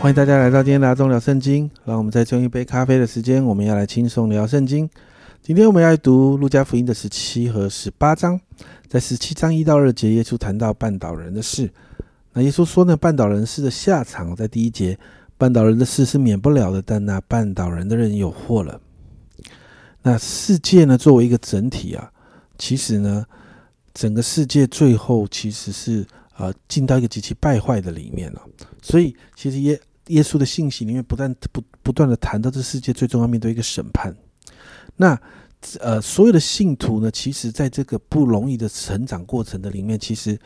欢迎大家来到今天的阿忠聊圣经。让我们再用一杯咖啡的时间，我们要来轻松聊圣经。今天我们要读路加福音的十七和十八章。在十七章一到二节，耶稣谈到绊倒人的事。那耶稣说呢，绊倒人事的下场，在第一节，绊倒人的事是免不了的，但那绊倒人的人有祸了。那世界呢，作为一个整体啊，其实呢，整个世界最后其实是呃进到一个极其败坏的里面了。所以，其实耶耶稣的信息里面不断不不断的谈到这世界最终要面对一个审判。那呃，所有的信徒呢，其实在这个不容易的成长过程的里面，其实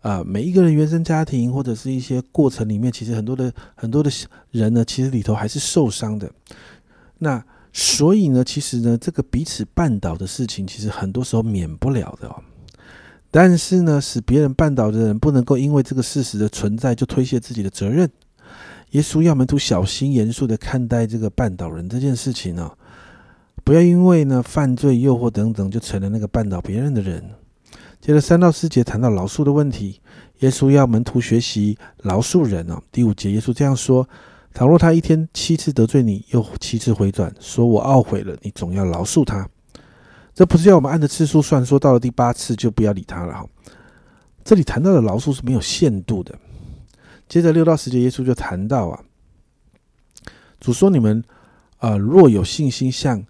啊，每一个人原生家庭或者是一些过程里面，其实很多的很多的人呢，其实里头还是受伤的。那所以呢，其实呢，这个彼此绊倒的事情，其实很多时候免不了的哦。但是呢，使别人绊倒的人，不能够因为这个事实的存在就推卸自己的责任。耶稣要门徒小心严肃的看待这个绊倒人这件事情呢，不要因为呢犯罪、诱惑等等，就成了那个绊倒别人的人。接着三到四节谈到饶恕的问题，耶稣要门徒学习饶恕人哦。第五节，耶稣这样说。倘若他一天七次得罪你，又七次回转，说我懊悔了，你总要饶恕他。这不是要我们按着次数算，说到了第八次就不要理他了哈。这里谈到的饶恕是没有限度的。接着六到十节，耶稣就谈到啊，主说你们啊，若有信心像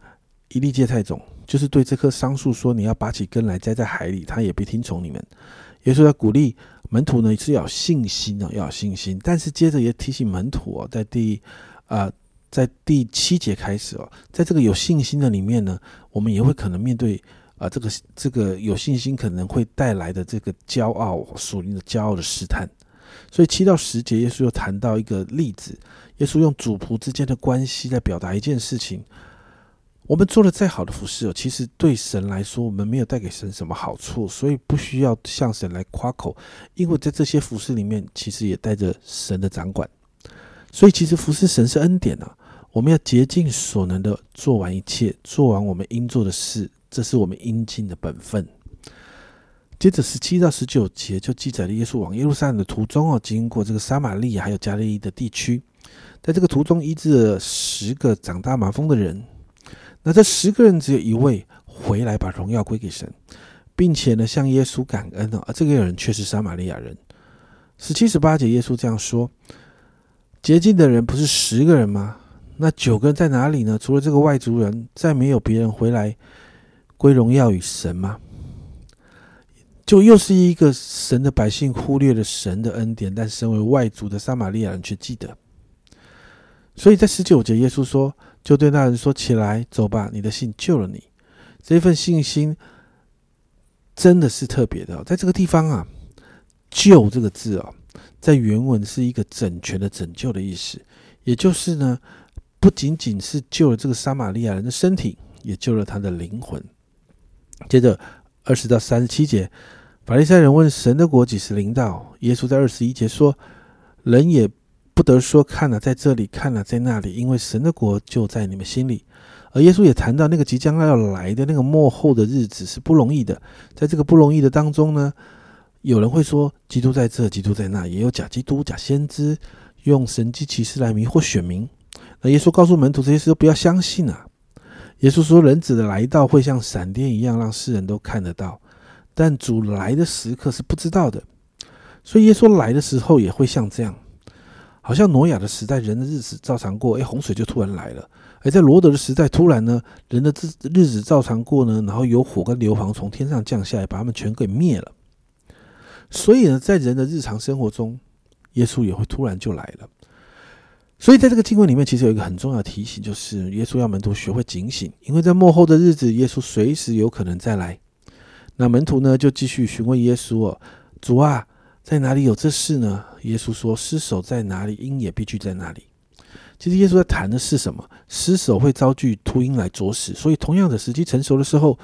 一粒芥菜种，就是对这棵桑树说，你要拔起根来栽在海里，他也必听从你们。耶稣要鼓励。门徒呢是要有信心哦，要有信心。但是接着也提醒门徒哦，在第啊，在第七节开始哦，在这个有信心的里面呢，我们也会可能面对啊，这个这个有信心可能会带来的这个骄傲属灵的骄傲的试探。所以七到十节，耶稣又谈到一个例子，耶稣用主仆之间的关系来表达一件事情。我们做了再好的服饰哦，其实对神来说，我们没有带给神什么好处，所以不需要向神来夸口，因为在这些服饰里面，其实也带着神的掌管。所以，其实服侍神是恩典啊，我们要竭尽所能的做完一切，做完我们应做的事，这是我们应尽的本分。接着十七到十九节就记载了耶稣往耶路撒冷的途中哦，经过这个撒玛利亚还有加利利的地区，在这个途中医治了十个长大麻风的人。那这十个人只有一位回来把荣耀归给神，并且呢向耶稣感恩哦，而这个人却是撒玛利亚人。十七十八节，耶稣这样说：洁净的人不是十个人吗？那九个人在哪里呢？除了这个外族人，再没有别人回来归荣耀与神吗？就又是一个神的百姓忽略了神的恩典，但身为外族的撒玛利亚人却记得。所以在十九节，耶稣说。就对那人说：“起来，走吧，你的信救了你。”这份信心真的是特别的。在这个地方啊，“救”这个字啊，在原文是一个整全的拯救的意思，也就是呢，不仅仅是救了这个撒玛利亚人的身体，也救了他的灵魂。接着二十到三十七节，法利赛人问神的国几时临到？耶稣在二十一节说：“人也。”不得说看了在这里，看了在那里，因为神的国就在你们心里。而耶稣也谈到那个即将要来的那个幕后的日子是不容易的，在这个不容易的当中呢，有人会说基督在这，基督在那，也有假基督、假先知用神迹奇事来迷惑选民。那耶稣告诉门徒这些事都不要相信啊。耶稣说人子的来到会像闪电一样，让世人都看得到，但主来的时刻是不知道的。所以耶稣来的时候也会像这样。好像挪亚的时代，人的日子照常过，哎，洪水就突然来了；而在罗德的时代，突然呢，人的日日子照常过呢，然后有火跟硫磺从天上降下来，把他们全给灭了。所以呢，在人的日常生活中，耶稣也会突然就来了。所以在这个经文里面，其实有一个很重要的提醒，就是耶稣要门徒学会警醒，因为在幕后的日子，耶稣随时有可能再来。那门徒呢，就继续询问耶稣哦，主啊。在哪里有这事呢？耶稣说：“尸首在哪里，鹰也必聚在那里。”其实耶稣在谈的是什么？尸首会遭拒秃鹰来啄食，所以同样的时机成熟的时候，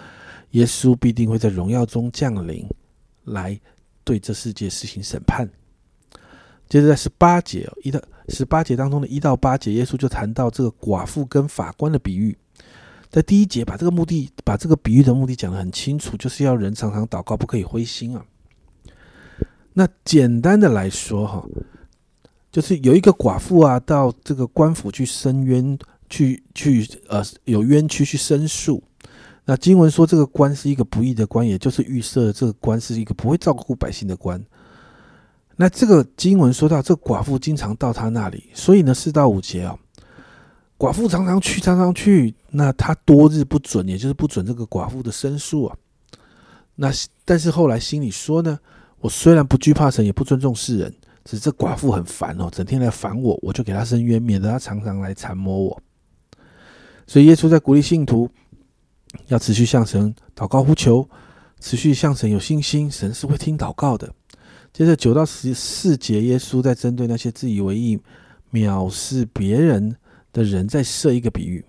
耶稣必定会在荣耀中降临，来对这世界实行审判。接着在十八节一到十八节当中的一到八节，耶稣就谈到这个寡妇跟法官的比喻。在第一节把这个目的，把这个比喻的目的讲得很清楚，就是要人常常祷告，不可以灰心啊。那简单的来说，哈，就是有一个寡妇啊，到这个官府去申冤，去去呃有冤屈去申诉。那经文说这个官是一个不义的官，也就是预设这个官是一个不会照顾百姓的官。那这个经文说到，这寡妇经常到他那里，所以呢四到五节啊，寡妇常常去，常常去。那他多日不准，也就是不准这个寡妇的申诉啊。那但是后来心里说呢，我虽然不惧怕神，也不尊重世人，只是这寡妇很烦哦，整天来烦我，我就给他伸冤，免得他常常来缠磨我。所以耶稣在鼓励信徒。要持续向神祷告呼求，持续向神有信心，神是会听祷告的。接着九到十四节，耶稣在针对那些自以为意、藐视别人的人，在设一个比喻：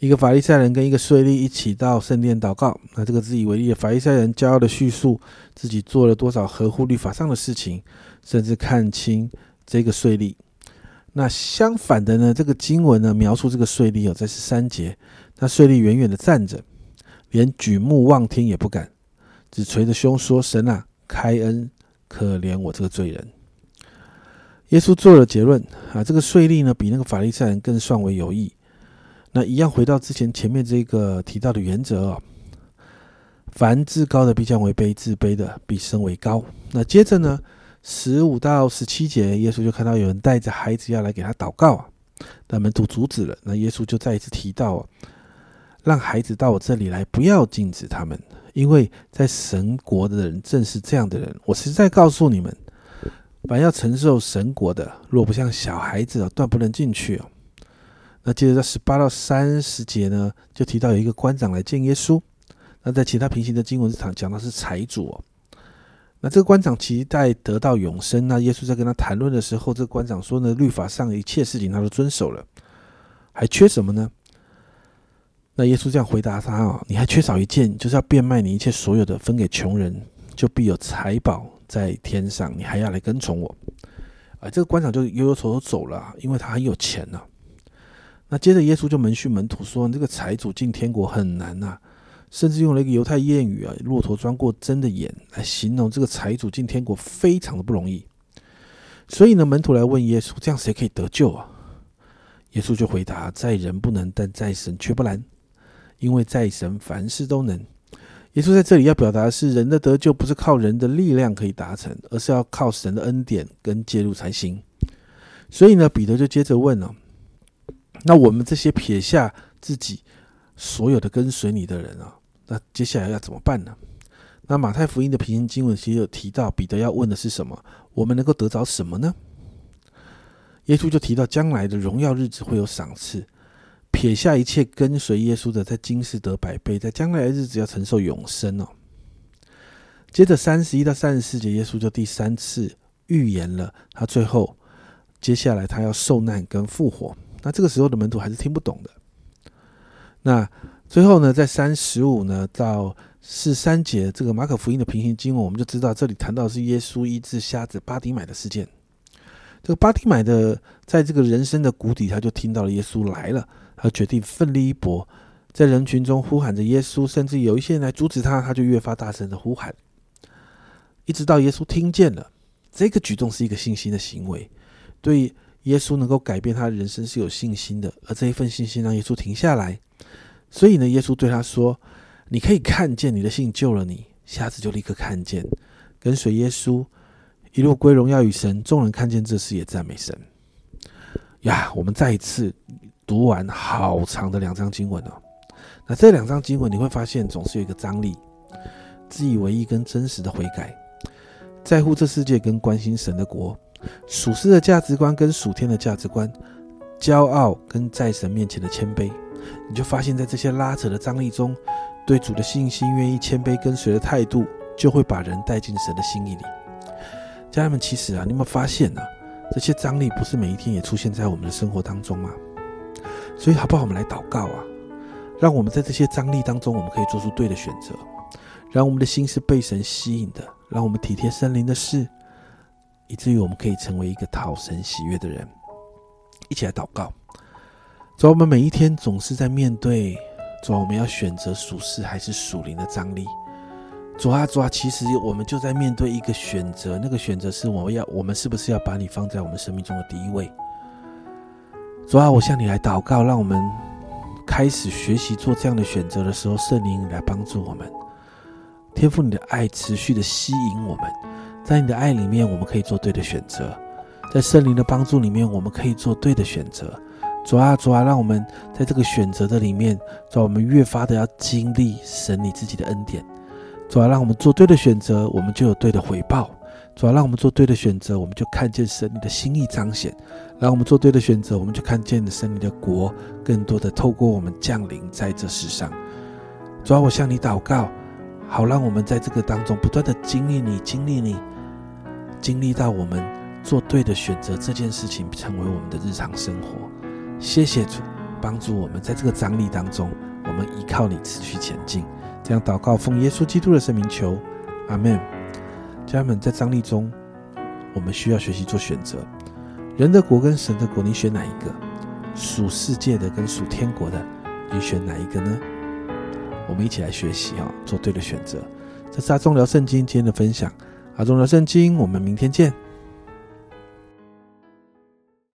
一个法利赛人跟一个税吏一起到圣殿祷告。那这个自以为意的法利赛人，骄傲的叙述自己做了多少合乎律法上的事情，甚至看清这个税吏。那相反的呢？这个经文呢，描述这个税吏哦，在十三节。那税吏远远的站着，连举目望天也不敢，只捶着胸说：“神啊，开恩，可怜我这个罪人。”耶稣做了结论啊，这个税吏呢，比那个法利赛人更算为有益。那一样回到之前前面这个提到的原则啊，凡自高的必将为卑，自卑的必升为高。那接着呢，十五到十七节，耶稣就看到有人带着孩子要来给他祷告啊，但门徒阻止了。那耶稣就再一次提到啊。让孩子到我这里来，不要禁止他们，因为在神国的人正是这样的人。我实在告诉你们，凡要承受神国的，若不像小孩子，断不能进去。那接着在十八到三十节呢，就提到有一个官长来见耶稣。那在其他平行的经文场讲到是财主。那这个官长期待得到永生。那耶稣在跟他谈论的时候，这个官长说呢，律法上一切事情他都遵守了，还缺什么呢？那耶稣这样回答他啊，你还缺少一件，就是要变卖你一切所有的，分给穷人，就必有财宝在天上。你还要来跟从我。啊，这个官长就悠悠愁愁走了，因为他很有钱呐。那接着耶稣就门训门徒说，这个财主进天国很难呐，甚至用了一个犹太谚语啊，“骆驼钻过针的眼”来形容这个财主进天国非常的不容易。所以呢，门徒来问耶稣，这样谁可以得救啊？耶稣就回答：在人不能，但在神却不难。因为在神凡事都能，耶稣在这里要表达的是，人的得救不是靠人的力量可以达成，而是要靠神的恩典跟介入才行。所以呢，彼得就接着问了：那我们这些撇下自己所有的跟随你的人啊，那接下来要怎么办呢？那马太福音的平行经文其实有提到，彼得要问的是什么？我们能够得着什么呢？耶稣就提到，将来的荣耀日子会有赏赐。撇下一切跟随耶稣的，在今世得百倍，在将来的日子要承受永生哦。接着三十一到三十四节，耶稣就第三次预言了他最后接下来他要受难跟复活。那这个时候的门徒还是听不懂的。那最后呢，在三十五呢到四三节，这个马可福音的平行经文，我们就知道这里谈到是耶稣医治瞎子巴迪买的事件。这个巴迪买的在这个人生的谷底，他就听到了耶稣来了。他决定奋力一搏，在人群中呼喊着耶稣，甚至有一些人来阻止他，他就越发大声的呼喊，一直到耶稣听见了。这个举动是一个信心的行为，对耶稣能够改变他的人生是有信心的，而这一份信心让耶稣停下来。所以呢，耶稣对他说：“你可以看见，你的信救了你。”瞎子就立刻看见，跟随耶稣一路归荣耀与神。众人看见这事也赞美神。呀，我们再一次。读完好长的两章经文哦，那这两章经文你会发现总是有一个张力，自以为意跟真实的悔改，在乎这世界跟关心神的国，属世的价值观跟属天的价值观，骄傲跟在神面前的谦卑，你就发现在这些拉扯的张力中，对主的信心、愿意谦卑跟随的态度，就会把人带进神的心意里。家人们，其实啊，你有没有发现呢？这些张力不是每一天也出现在我们的生活当中吗？所以，好不好？我们来祷告啊，让我们在这些张力当中，我们可以做出对的选择，让我们的心是被神吸引的，让我们体贴森林的事，以至于我们可以成为一个讨神喜悦的人。一起来祷告，主，我们每一天总是在面对，主，我们要选择属世还是属灵的张力。主啊，主啊，其实我们就在面对一个选择，那个选择是我要，我们是不是要把你放在我们生命中的第一位？主啊，我向你来祷告，让我们开始学习做这样的选择的时候，圣灵来帮助我们。天赋你的爱持续的吸引我们，在你的爱里面，我们可以做对的选择；在圣灵的帮助里面，我们可以做对的选择。主啊，主啊，让我们在这个选择的里面，主，我们越发的要经历神你自己的恩典。主啊，让我们做对的选择，我们就有对的回报。主要让我们做对的选择，我们就看见神你的心意彰显；让我们做对的选择，我们就看见神你的国更多的透过我们降临在这世上。主要我向你祷告，好让我们在这个当中不断的经历你，经历你，经历到我们做对的选择这件事情成为我们的日常生活。谢谢主帮助我们在这个张力当中，我们依靠你持续前进。这样祷告，奉耶稣基督的圣名求，阿门。家人们，在张力中，我们需要学习做选择。人的国跟神的国，你选哪一个？属世界的跟属天国的，你选哪一个呢？我们一起来学习啊，做对的选择。这是阿忠聊圣经今天的分享。阿忠聊圣经，我们明天见。